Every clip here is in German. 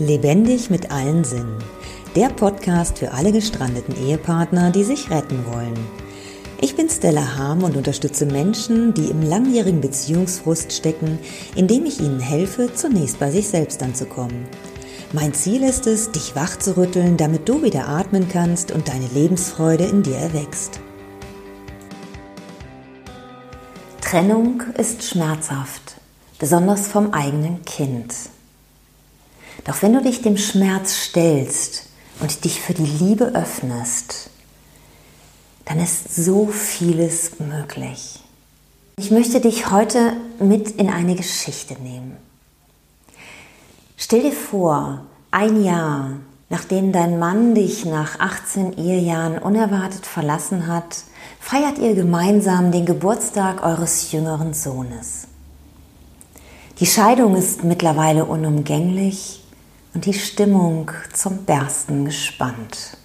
Lebendig mit allen Sinnen. Der Podcast für alle gestrandeten Ehepartner, die sich retten wollen. Ich bin Stella Harm und unterstütze Menschen, die im langjährigen Beziehungsfrust stecken, indem ich ihnen helfe, zunächst bei sich selbst anzukommen. Mein Ziel ist es, dich wach zu rütteln, damit du wieder atmen kannst und deine Lebensfreude in dir erwächst. Trennung ist schmerzhaft, besonders vom eigenen Kind. Doch wenn du dich dem Schmerz stellst und dich für die Liebe öffnest, dann ist so vieles möglich. Ich möchte dich heute mit in eine Geschichte nehmen. Stell dir vor, ein Jahr nachdem dein Mann dich nach 18 Ehejahren unerwartet verlassen hat, feiert ihr gemeinsam den Geburtstag eures jüngeren Sohnes. Die Scheidung ist mittlerweile unumgänglich und die Stimmung zum Bersten gespannt.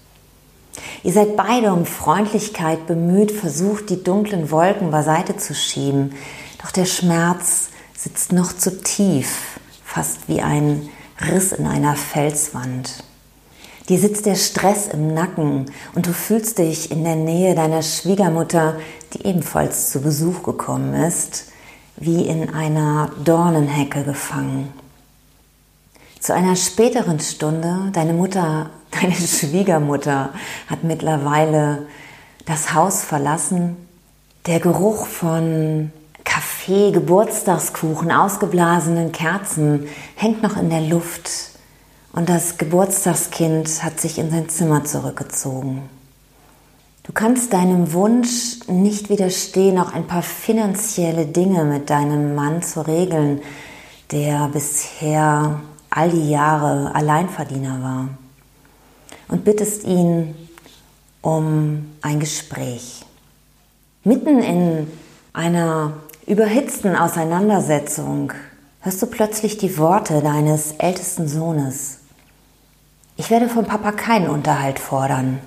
Ihr seid beide um Freundlichkeit bemüht, versucht die dunklen Wolken beiseite zu schieben, doch der Schmerz sitzt noch zu tief, fast wie ein Riss in einer Felswand. Dir sitzt der Stress im Nacken und du fühlst dich in der Nähe deiner Schwiegermutter, die ebenfalls zu Besuch gekommen ist, wie in einer Dornenhecke gefangen. Zu einer späteren Stunde, deine Mutter, deine Schwiegermutter hat mittlerweile das Haus verlassen. Der Geruch von Kaffee, Geburtstagskuchen, ausgeblasenen Kerzen hängt noch in der Luft und das Geburtstagskind hat sich in sein Zimmer zurückgezogen. Du kannst deinem Wunsch nicht widerstehen, auch ein paar finanzielle Dinge mit deinem Mann zu regeln, der bisher all die Jahre Alleinverdiener war und bittest ihn um ein Gespräch. Mitten in einer überhitzten Auseinandersetzung hörst du plötzlich die Worte deines ältesten Sohnes. Ich werde von Papa keinen Unterhalt fordern.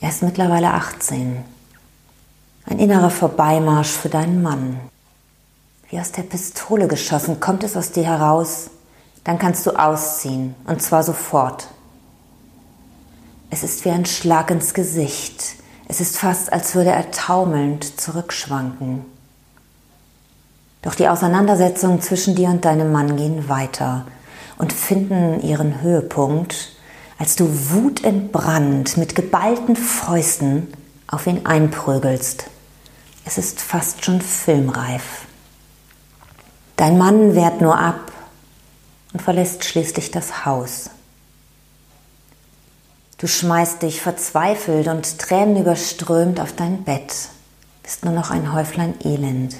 Er ist mittlerweile 18. Ein innerer Vorbeimarsch für deinen Mann. Wie aus der Pistole geschossen kommt es aus dir heraus dann kannst du ausziehen und zwar sofort. Es ist wie ein Schlag ins Gesicht. Es ist fast, als würde er taumelnd zurückschwanken. Doch die Auseinandersetzungen zwischen dir und deinem Mann gehen weiter und finden ihren Höhepunkt, als du wutentbrannt mit geballten Fäusten auf ihn einprügelst. Es ist fast schon filmreif. Dein Mann wehrt nur ab und verlässt schließlich das Haus. Du schmeißt dich verzweifelt und tränenüberströmt auf dein Bett, bist nur noch ein Häuflein Elend,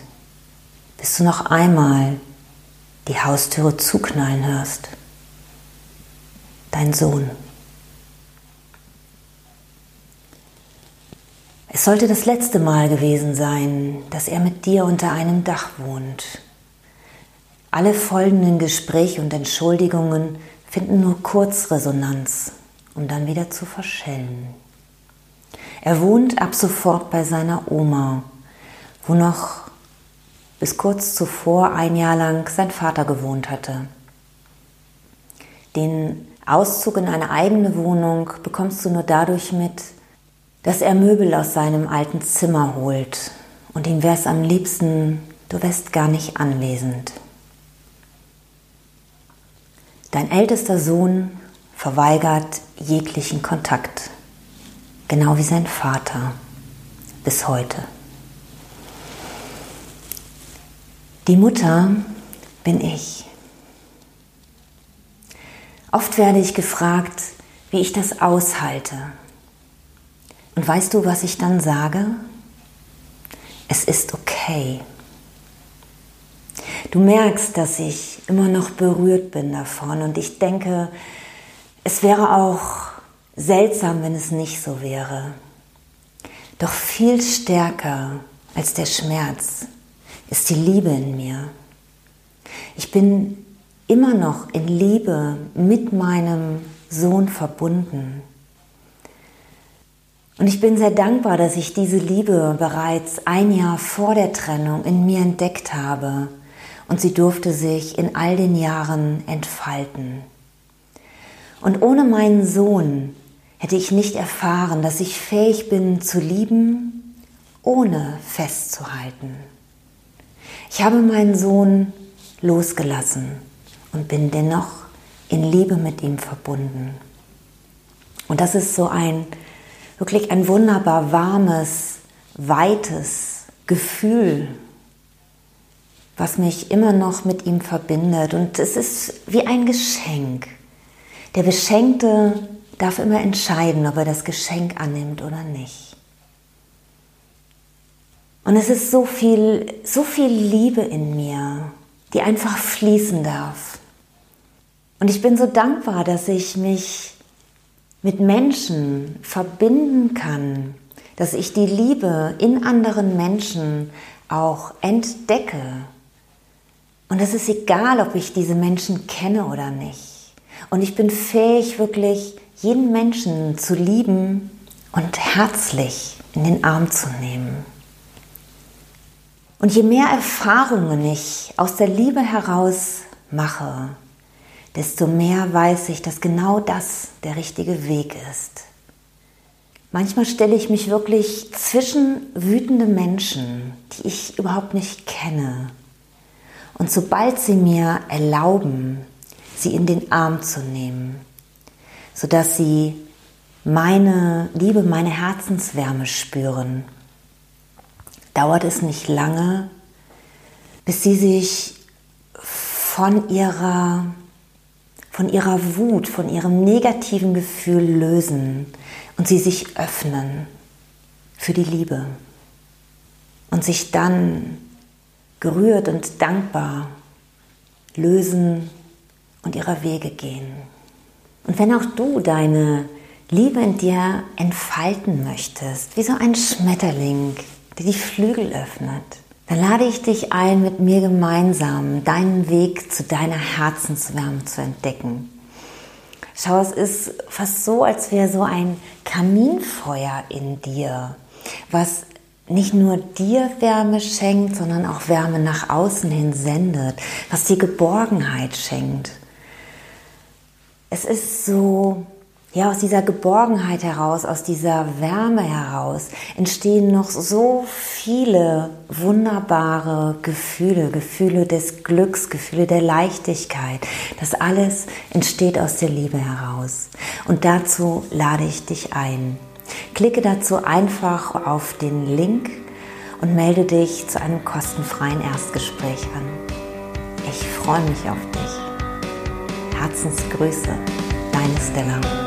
bis du noch einmal die Haustüre zuknallen hörst. Dein Sohn. Es sollte das letzte Mal gewesen sein, dass er mit dir unter einem Dach wohnt alle folgenden Gespräche und Entschuldigungen finden nur kurz Resonanz, um dann wieder zu verschellen. Er wohnt ab sofort bei seiner Oma, wo noch bis kurz zuvor ein Jahr lang sein Vater gewohnt hatte. Den Auszug in eine eigene Wohnung bekommst du nur dadurch mit, dass er Möbel aus seinem alten Zimmer holt und ihm wäre es am liebsten, du wärst gar nicht anwesend. Dein ältester Sohn verweigert jeglichen Kontakt, genau wie sein Vater bis heute. Die Mutter bin ich. Oft werde ich gefragt, wie ich das aushalte. Und weißt du, was ich dann sage? Es ist okay. Du merkst, dass ich immer noch berührt bin davon und ich denke, es wäre auch seltsam, wenn es nicht so wäre. Doch viel stärker als der Schmerz ist die Liebe in mir. Ich bin immer noch in Liebe mit meinem Sohn verbunden. Und ich bin sehr dankbar, dass ich diese Liebe bereits ein Jahr vor der Trennung in mir entdeckt habe und sie durfte sich in all den Jahren entfalten. Und ohne meinen Sohn hätte ich nicht erfahren, dass ich fähig bin zu lieben, ohne festzuhalten. Ich habe meinen Sohn losgelassen und bin dennoch in Liebe mit ihm verbunden. Und das ist so ein wirklich ein wunderbar warmes, weites Gefühl, was mich immer noch mit ihm verbindet. Und es ist wie ein Geschenk. Der Beschenkte darf immer entscheiden, ob er das Geschenk annimmt oder nicht. Und es ist so viel, so viel Liebe in mir, die einfach fließen darf. Und ich bin so dankbar, dass ich mich mit Menschen verbinden kann, dass ich die Liebe in anderen Menschen auch entdecke. Und es ist egal, ob ich diese Menschen kenne oder nicht. Und ich bin fähig, wirklich jeden Menschen zu lieben und herzlich in den Arm zu nehmen. Und je mehr Erfahrungen ich aus der Liebe heraus mache, desto mehr weiß ich, dass genau das der richtige Weg ist. Manchmal stelle ich mich wirklich zwischen wütende Menschen, die ich überhaupt nicht kenne. Und sobald sie mir erlauben, sie in den Arm zu nehmen, sodass sie meine Liebe, meine Herzenswärme spüren, dauert es nicht lange, bis sie sich von ihrer von ihrer Wut, von ihrem negativen Gefühl lösen und sie sich öffnen für die Liebe und sich dann gerührt und dankbar lösen und ihrer Wege gehen. Und wenn auch du deine Liebe in dir entfalten möchtest, wie so ein Schmetterling, der die Flügel öffnet, dann lade ich dich ein, mit mir gemeinsam deinen Weg zu deiner Herzenswärme zu entdecken. Schau, es ist fast so, als wäre so ein Kaminfeuer in dir, was nicht nur dir Wärme schenkt, sondern auch Wärme nach außen hin sendet, was dir Geborgenheit schenkt. Es ist so ja, aus dieser Geborgenheit heraus, aus dieser Wärme heraus entstehen noch so viele wunderbare Gefühle, Gefühle des Glücks, Gefühle der Leichtigkeit. Das alles entsteht aus der Liebe heraus. Und dazu lade ich dich ein. Klicke dazu einfach auf den Link und melde dich zu einem kostenfreien Erstgespräch an. Ich freue mich auf dich. Herzensgrüße, deine Stella.